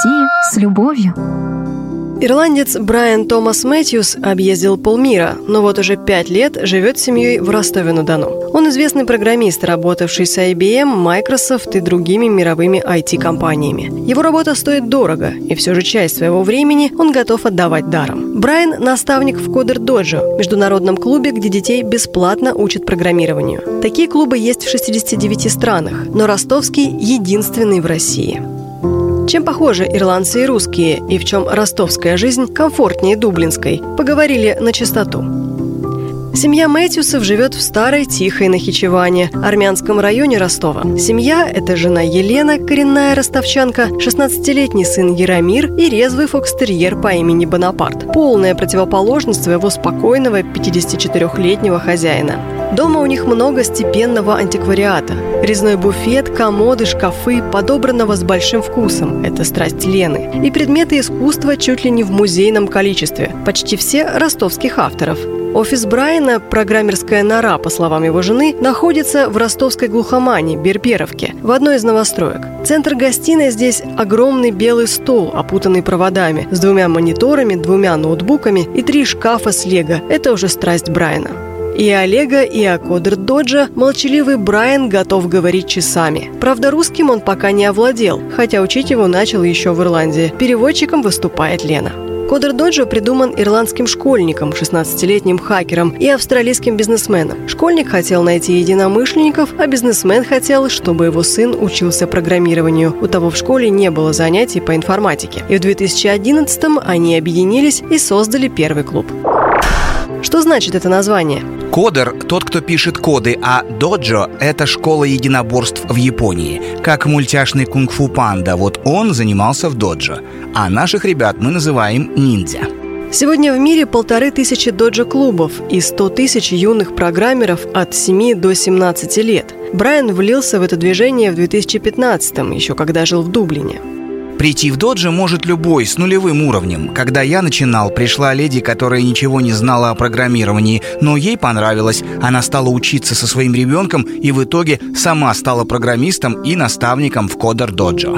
России с любовью. Ирландец Брайан Томас Мэтьюс объездил полмира, но вот уже пять лет живет с семьей в Ростове-на-Дону. Он известный программист, работавший с IBM, Microsoft и другими мировыми IT-компаниями. Его работа стоит дорого, и все же часть своего времени он готов отдавать даром. Брайан – наставник в Кодер Доджо, международном клубе, где детей бесплатно учат программированию. Такие клубы есть в 69 странах, но ростовский – единственный в России. Чем похожи ирландцы и русские, и в чем ростовская жизнь комфортнее дублинской, поговорили на чистоту. Семья Мэтьюсов живет в старой Тихой Нахичеване, армянском районе Ростова. Семья – это жена Елена, коренная ростовчанка, 16-летний сын Яромир и резвый фокстерьер по имени Бонапарт. Полная противоположность своего спокойного 54-летнего хозяина. Дома у них много степенного антиквариата. Резной буфет, комоды, шкафы, подобранного с большим вкусом – это страсть Лены. И предметы искусства чуть ли не в музейном количестве. Почти все ростовских авторов. Офис Брайана, программерская нора, по словам его жены, находится в ростовской глухомане, Берберовке, в одной из новостроек. Центр гостиной здесь огромный белый стол, опутанный проводами, с двумя мониторами, двумя ноутбуками и три шкафа с лего. Это уже страсть Брайана. И Олега, и о Кодер Доджа молчаливый Брайан готов говорить часами. Правда, русским он пока не овладел, хотя учить его начал еще в Ирландии. Переводчиком выступает Лена. Кодер Доджо придуман ирландским школьником, 16-летним хакером и австралийским бизнесменом. Школьник хотел найти единомышленников, а бизнесмен хотел, чтобы его сын учился программированию. У того в школе не было занятий по информатике. И в 2011-м они объединились и создали первый клуб. Что значит это название? Кодер – тот, кто пишет коды, а доджо – это школа единоборств в Японии. Как мультяшный кунг-фу панда, вот он занимался в доджо. А наших ребят мы называем ниндзя. Сегодня в мире полторы тысячи доджо-клубов и 100 тысяч юных программеров от 7 до 17 лет. Брайан влился в это движение в 2015-м, еще когда жил в Дублине. Прийти в доджи может любой с нулевым уровнем. Когда я начинал, пришла леди, которая ничего не знала о программировании, но ей понравилось. Она стала учиться со своим ребенком и в итоге сама стала программистом и наставником в Кодер Доджо.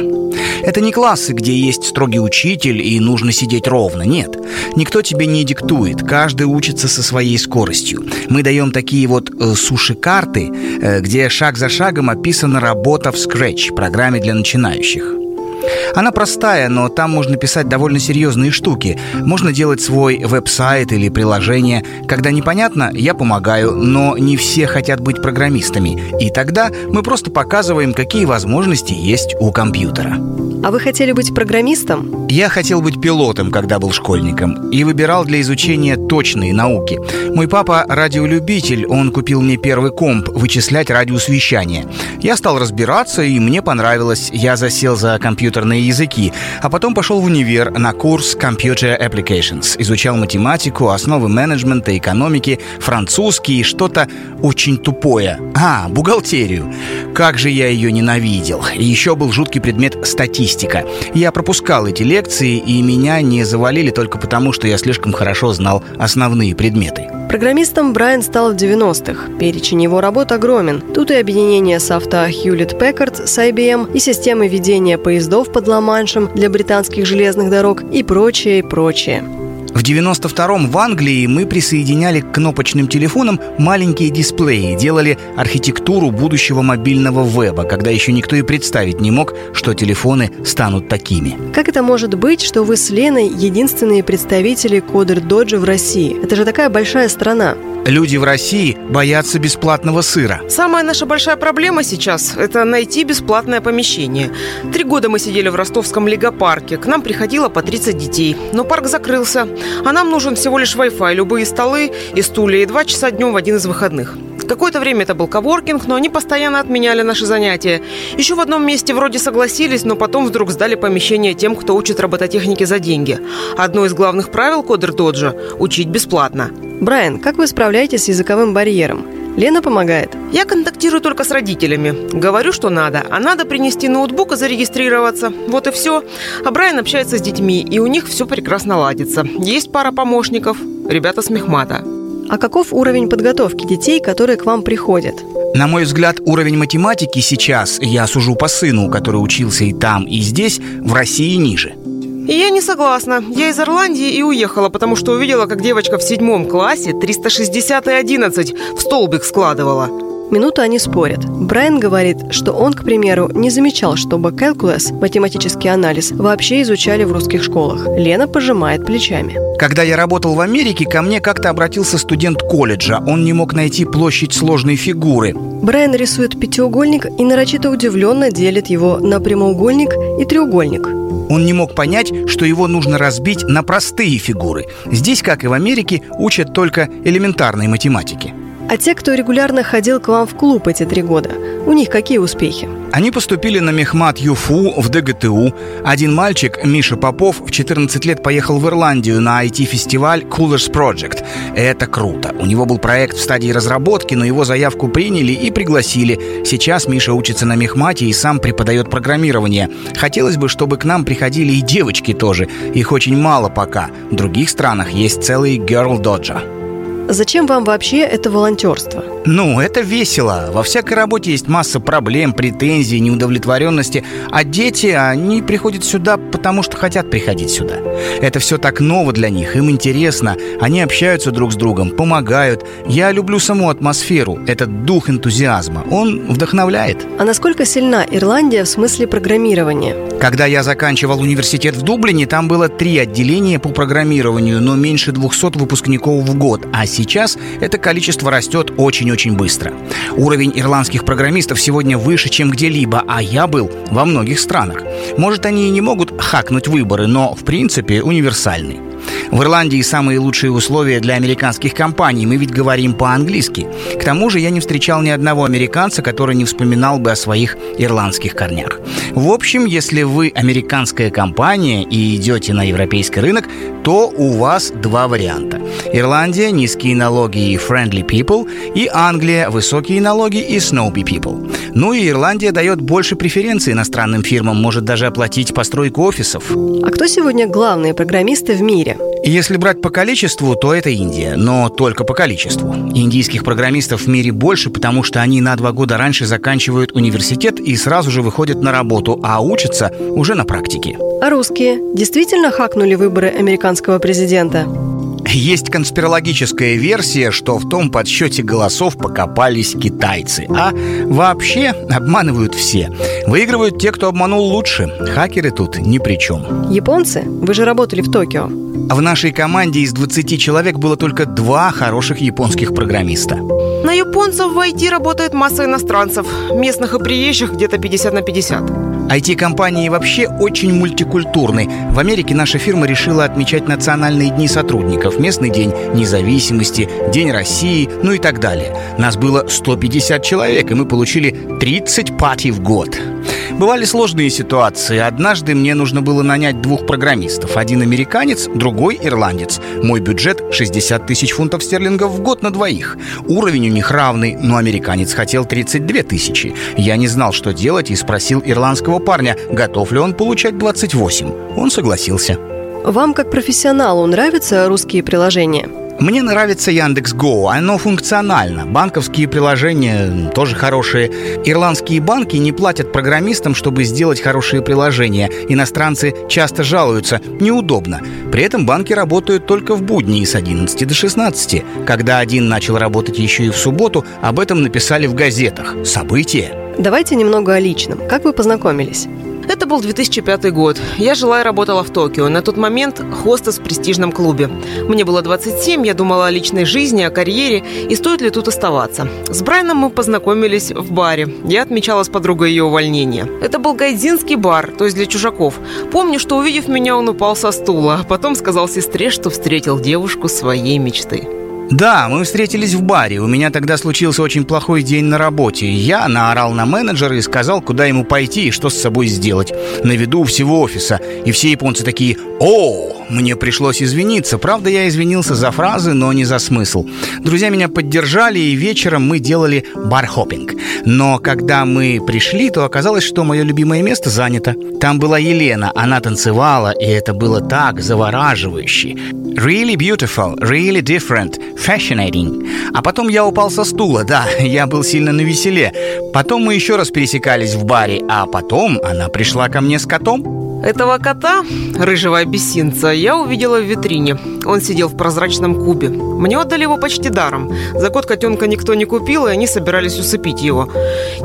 Это не классы, где есть строгий учитель и нужно сидеть ровно. Нет. Никто тебе не диктует. Каждый учится со своей скоростью. Мы даем такие вот э, суши-карты, э, где шаг за шагом описана работа в Scratch, программе для начинающих. Она простая, но там можно писать довольно серьезные штуки. Можно делать свой веб-сайт или приложение. Когда непонятно, я помогаю, но не все хотят быть программистами. И тогда мы просто показываем, какие возможности есть у компьютера. А вы хотели быть программистом? Я хотел быть пилотом, когда был школьником, и выбирал для изучения точные науки. Мой папа радиолюбитель, он купил мне первый комп вычислять радиус вещания. Я стал разбираться, и мне понравилось. Я засел за компьютерные языки, а потом пошел в универ на курс Computer Applications. Изучал математику, основы менеджмента, экономики, французский и что-то очень тупое. А, бухгалтерию. Как же я ее ненавидел. И еще был жуткий предмет статистика. Я пропускал эти лекции, и меня не завалили только потому, что я слишком хорошо знал основные предметы. Программистом Брайан стал в 90-х. Перечень его работ огромен. Тут и объединение софта Hewlett Packard с IBM, и системы ведения поездов под Ла-Маншем для британских железных дорог, и прочее, и прочее. В 92-м в Англии мы присоединяли к кнопочным телефонам маленькие дисплеи, делали архитектуру будущего мобильного веба, когда еще никто и представить не мог, что телефоны станут такими. Как это может быть, что вы с Леной единственные представители кодер Доджа в России? Это же такая большая страна. Люди в России боятся бесплатного сыра. Самая наша большая проблема сейчас – это найти бесплатное помещение. Три года мы сидели в ростовском легопарке. К нам приходило по 30 детей. Но парк закрылся. А нам нужен всего лишь Wi-Fi, любые столы и стулья, и два часа днем в один из выходных. Какое-то время это был коворкинг, но они постоянно отменяли наши занятия. Еще в одном месте вроде согласились, но потом вдруг сдали помещение тем, кто учит робототехнике за деньги. Одно из главных правил Кодер Доджа – учить бесплатно. Брайан, как вы справляетесь с языковым барьером? Лена помогает. Я контактирую только с родителями. Говорю, что надо. А надо принести ноутбук и зарегистрироваться. Вот и все. А Брайан общается с детьми, и у них все прекрасно ладится. Есть пара помощников. Ребята с Мехмата. А каков уровень подготовки детей, которые к вам приходят? На мой взгляд, уровень математики сейчас, я сужу по сыну, который учился и там, и здесь, в России ниже. И я не согласна. Я из Ирландии и уехала, потому что увидела, как девочка в седьмом классе 360 и 11 в столбик складывала. Минуту они спорят. Брайан говорит, что он, к примеру, не замечал, чтобы calculus, математический анализ, вообще изучали в русских школах. Лена пожимает плечами. Когда я работал в Америке, ко мне как-то обратился студент колледжа. Он не мог найти площадь сложной фигуры. Брайан рисует пятиугольник и нарочито удивленно делит его на прямоугольник и треугольник. Он не мог понять, что его нужно разбить на простые фигуры. Здесь, как и в Америке, учат только элементарной математике. А те, кто регулярно ходил к вам в клуб эти три года, у них какие успехи? Они поступили на мехмат ЮФУ в ДГТУ. Один мальчик, Миша Попов, в 14 лет поехал в Ирландию на IT-фестиваль Coolers Project. Это круто. У него был проект в стадии разработки, но его заявку приняли и пригласили. Сейчас Миша учится на мехмате и сам преподает программирование. Хотелось бы, чтобы к нам приходили и девочки тоже. Их очень мало пока. В других странах есть целый Girl Dodger. Зачем вам вообще это волонтерство? Ну, это весело. Во всякой работе есть масса проблем, претензий, неудовлетворенности. А дети, они приходят сюда, потому что хотят приходить сюда. Это все так ново для них, им интересно. Они общаются друг с другом, помогают. Я люблю саму атмосферу, этот дух энтузиазма. Он вдохновляет. А насколько сильна Ирландия в смысле программирования? Когда я заканчивал университет в Дублине, там было три отделения по программированию, но меньше 200 выпускников в год. А сейчас это количество растет очень-очень быстро. Уровень ирландских программистов сегодня выше, чем где-либо, а я был во многих странах. Может, они и не могут хакнуть выборы, но в принципе универсальный. В Ирландии самые лучшие условия для американских компаний. Мы ведь говорим по-английски. К тому же я не встречал ни одного американца, который не вспоминал бы о своих ирландских корнях. В общем, если вы американская компания и идете на европейский рынок, то у вас два варианта. Ирландия – низкие налоги и friendly people, и Англия – высокие налоги и snowy people. Ну и Ирландия дает больше преференций иностранным фирмам, может даже оплатить постройку офисов. А кто сегодня главные программисты в мире? Если брать по количеству, то это Индия, но только по количеству. Индийских программистов в мире больше, потому что они на два года раньше заканчивают университет и сразу же выходят на работу, а учатся уже на практике. А русские действительно хакнули выборы американского президента? Есть конспирологическая версия, что в том подсчете голосов покопались китайцы. А вообще обманывают все. Выигрывают те, кто обманул лучше. Хакеры тут ни при чем. Японцы? Вы же работали в Токио. В нашей команде из 20 человек было только два хороших японских программиста. На японцев в IT работает масса иностранцев. Местных и приезжих где-то 50 на 50. IT-компании вообще очень мультикультурны. В Америке наша фирма решила отмечать национальные дни сотрудников, местный день независимости, День России, ну и так далее. Нас было 150 человек, и мы получили 30 пати в год. Бывали сложные ситуации. Однажды мне нужно было нанять двух программистов. Один американец, другой ирландец. Мой бюджет 60 тысяч фунтов стерлингов в год на двоих. Уровень у них равный, но американец хотел 32 тысячи. Я не знал, что делать, и спросил ирландского парня, готов ли он получать 28. Он согласился. Вам, как профессионалу, нравятся русские приложения? Мне нравится Яндекс Go, оно функционально. Банковские приложения тоже хорошие. Ирландские банки не платят программистам, чтобы сделать хорошие приложения. Иностранцы часто жалуются, неудобно. При этом банки работают только в будни с 11 до 16. Когда один начал работать еще и в субботу, об этом написали в газетах. Событие. Давайте немного о личном. Как вы познакомились? Это был 2005 год. Я жила и работала в Токио. На тот момент хостес в престижном клубе. Мне было 27, я думала о личной жизни, о карьере и стоит ли тут оставаться. С Брайаном мы познакомились в баре. Я отмечала с подругой ее увольнение. Это был гайдзинский бар, то есть для чужаков. Помню, что увидев меня, он упал со стула, а потом сказал сестре, что встретил девушку своей мечты. Да, мы встретились в баре. У меня тогда случился очень плохой день на работе. Я наорал на менеджера и сказал, куда ему пойти и что с собой сделать. На виду всего офиса. И все японцы такие «О!» Мне пришлось извиниться. Правда, я извинился за фразы, но не за смысл. Друзья меня поддержали, и вечером мы делали бар-хоппинг. Но когда мы пришли, то оказалось, что мое любимое место занято. Там была Елена, она танцевала, и это было так завораживающе. Really beautiful, really different. fascinating. А потом я упал со стула, да, я был сильно навеселе. Потом мы еще раз пересекались в баре, а потом она пришла ко мне с котом. Этого кота, рыжего абиссинца, я увидела в витрине. Он сидел в прозрачном кубе. Мне отдали его почти даром. За кот котенка никто не купил, и они собирались усыпить его.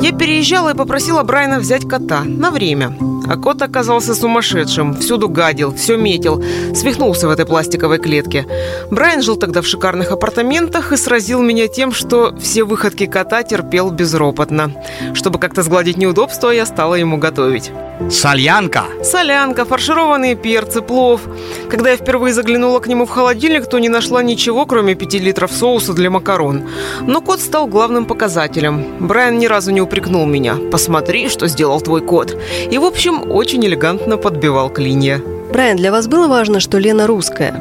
Я переезжала и попросила Брайана взять кота на время. А кот оказался сумасшедшим, всюду гадил, все метил, свихнулся в этой пластиковой клетке. Брайан жил тогда в шикарных апартаментах и сразил меня тем, что все выходки кота терпел безропотно. Чтобы как-то сгладить неудобства, я стала ему готовить. Солянка. Солянка, фаршированные перцы, плов. Когда я впервые заглянула к нему в холодильник, то не нашла ничего, кроме 5 литров соуса для макарон. Но кот стал главным показателем. Брайан ни разу не упрекнул меня. «Посмотри, что сделал твой кот». И, в общем, очень элегантно подбивал клинья. Брайан, для вас было важно, что Лена русская?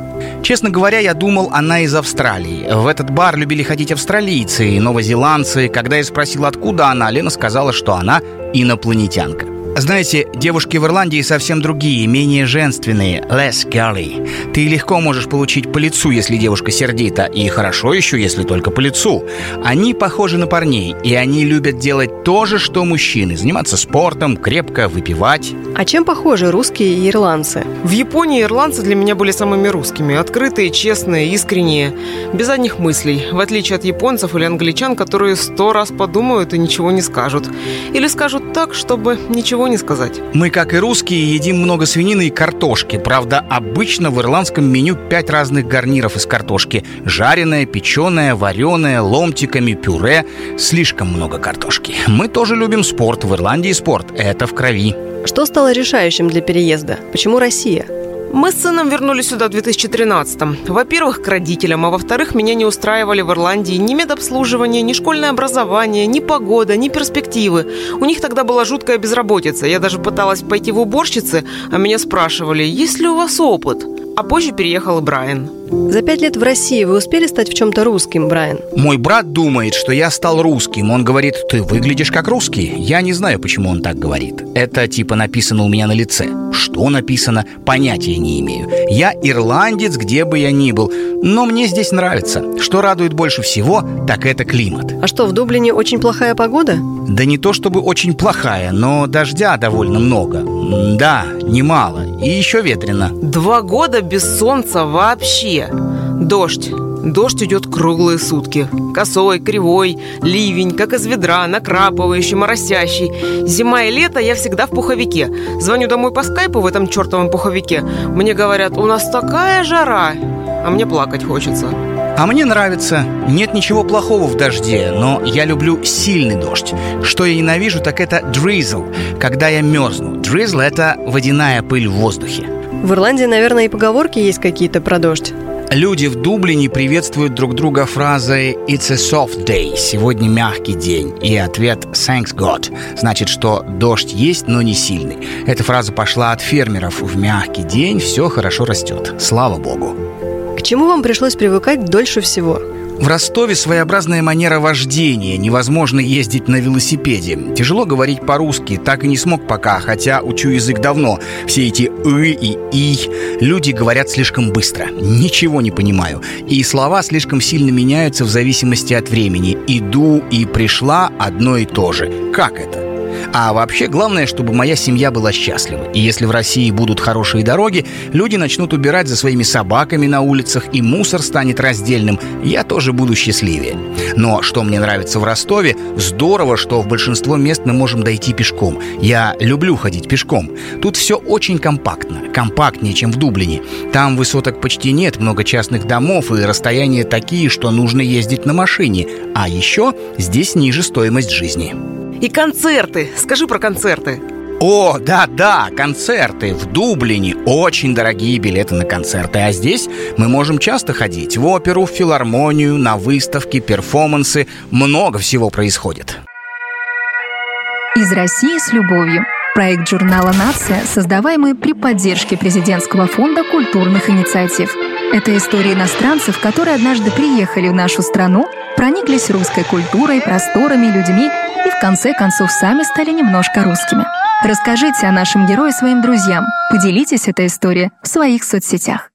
Честно говоря, я думал, она из Австралии. В этот бар любили ходить австралийцы и новозеландцы. Когда я спросил, откуда она, Лена сказала, что она инопланетянка. Знаете, девушки в Ирландии совсем другие, менее женственные, less girly. Ты легко можешь получить по лицу, если девушка сердита, и хорошо еще, если только по лицу. Они похожи на парней, и они любят делать то же, что мужчины. Заниматься спортом, крепко выпивать. А чем похожи русские и ирландцы? В Японии ирландцы для меня были самыми русскими. Открытые, честные, искренние, без одних мыслей. В отличие от японцев или англичан, которые сто раз подумают и ничего не скажут. Или скажут так, чтобы ничего не сказать. Мы, как и русские, едим много свинины и картошки. Правда, обычно в ирландском меню пять разных гарниров из картошки. Жареная, печеная, вареная, ломтиками, пюре. Слишком много картошки. Мы тоже любим спорт. В Ирландии спорт. Это в крови. Что стало решающим для переезда? Почему Россия? Мы с сыном вернулись сюда в 2013-м. Во-первых, к родителям, а во-вторых, меня не устраивали в Ирландии ни медобслуживание, ни школьное образование, ни погода, ни перспективы. У них тогда была жуткая безработица. Я даже пыталась пойти в уборщицы, а меня спрашивали, есть ли у вас опыт? А позже переехал Брайан. За пять лет в России вы успели стать в чем-то русским, Брайан? Мой брат думает, что я стал русским. Он говорит, ты выглядишь как русский. Я не знаю, почему он так говорит. Это типа написано у меня на лице. Что написано, понятия не имею. Я ирландец, где бы я ни был. Но мне здесь нравится. Что радует больше всего, так это климат. А что, в Дублине очень плохая погода? Да не то чтобы очень плохая, но дождя довольно много. Да, немало. И еще ветрено. Два года без солнца вообще. Дождь. Дождь идет круглые сутки. Косой, кривой, ливень, как из ведра, накрапывающий, моросящий. Зима и лето я всегда в пуховике. Звоню домой по скайпу в этом чертовом пуховике. Мне говорят, у нас такая жара. А мне плакать хочется. А мне нравится. Нет ничего плохого в дожде, но я люблю сильный дождь. Что я ненавижу, так это drizzle, когда я мерзну. Drizzle – это водяная пыль в воздухе. В Ирландии, наверное, и поговорки есть какие-то про дождь. Люди в Дублине приветствуют друг друга фразой «It's a soft day» – «Сегодня мягкий день». И ответ «Thanks God» значит, что дождь есть, но не сильный. Эта фраза пошла от фермеров «В мягкий день все хорошо растет». Слава Богу. Чему вам пришлось привыкать дольше всего? В Ростове своеобразная манера вождения. Невозможно ездить на велосипеде. Тяжело говорить по-русски. Так и не смог пока, хотя учу язык давно. Все эти «ы» и «и». Люди говорят слишком быстро. Ничего не понимаю. И слова слишком сильно меняются в зависимости от времени. «Иду» и «пришла» одно и то же. Как это? А вообще, главное, чтобы моя семья была счастлива. И если в России будут хорошие дороги, люди начнут убирать за своими собаками на улицах, и мусор станет раздельным, я тоже буду счастливее. Но что мне нравится в Ростове, здорово, что в большинство мест мы можем дойти пешком. Я люблю ходить пешком. Тут все очень компактно, компактнее, чем в Дублине. Там высоток почти нет, много частных домов, и расстояния такие, что нужно ездить на машине. А еще здесь ниже стоимость жизни. И концерты. Скажи про концерты. О, да-да, концерты в Дублине. Очень дорогие билеты на концерты. А здесь мы можем часто ходить в оперу, в филармонию, на выставки, перформансы. Много всего происходит. Из России с любовью. Проект журнала «Нация», создаваемый при поддержке Президентского фонда культурных инициатив. Это истории иностранцев, которые однажды приехали в нашу страну, прониклись русской культурой, просторами, людьми конце концов сами стали немножко русскими. Расскажите о нашем герое своим друзьям, поделитесь этой историей в своих соцсетях.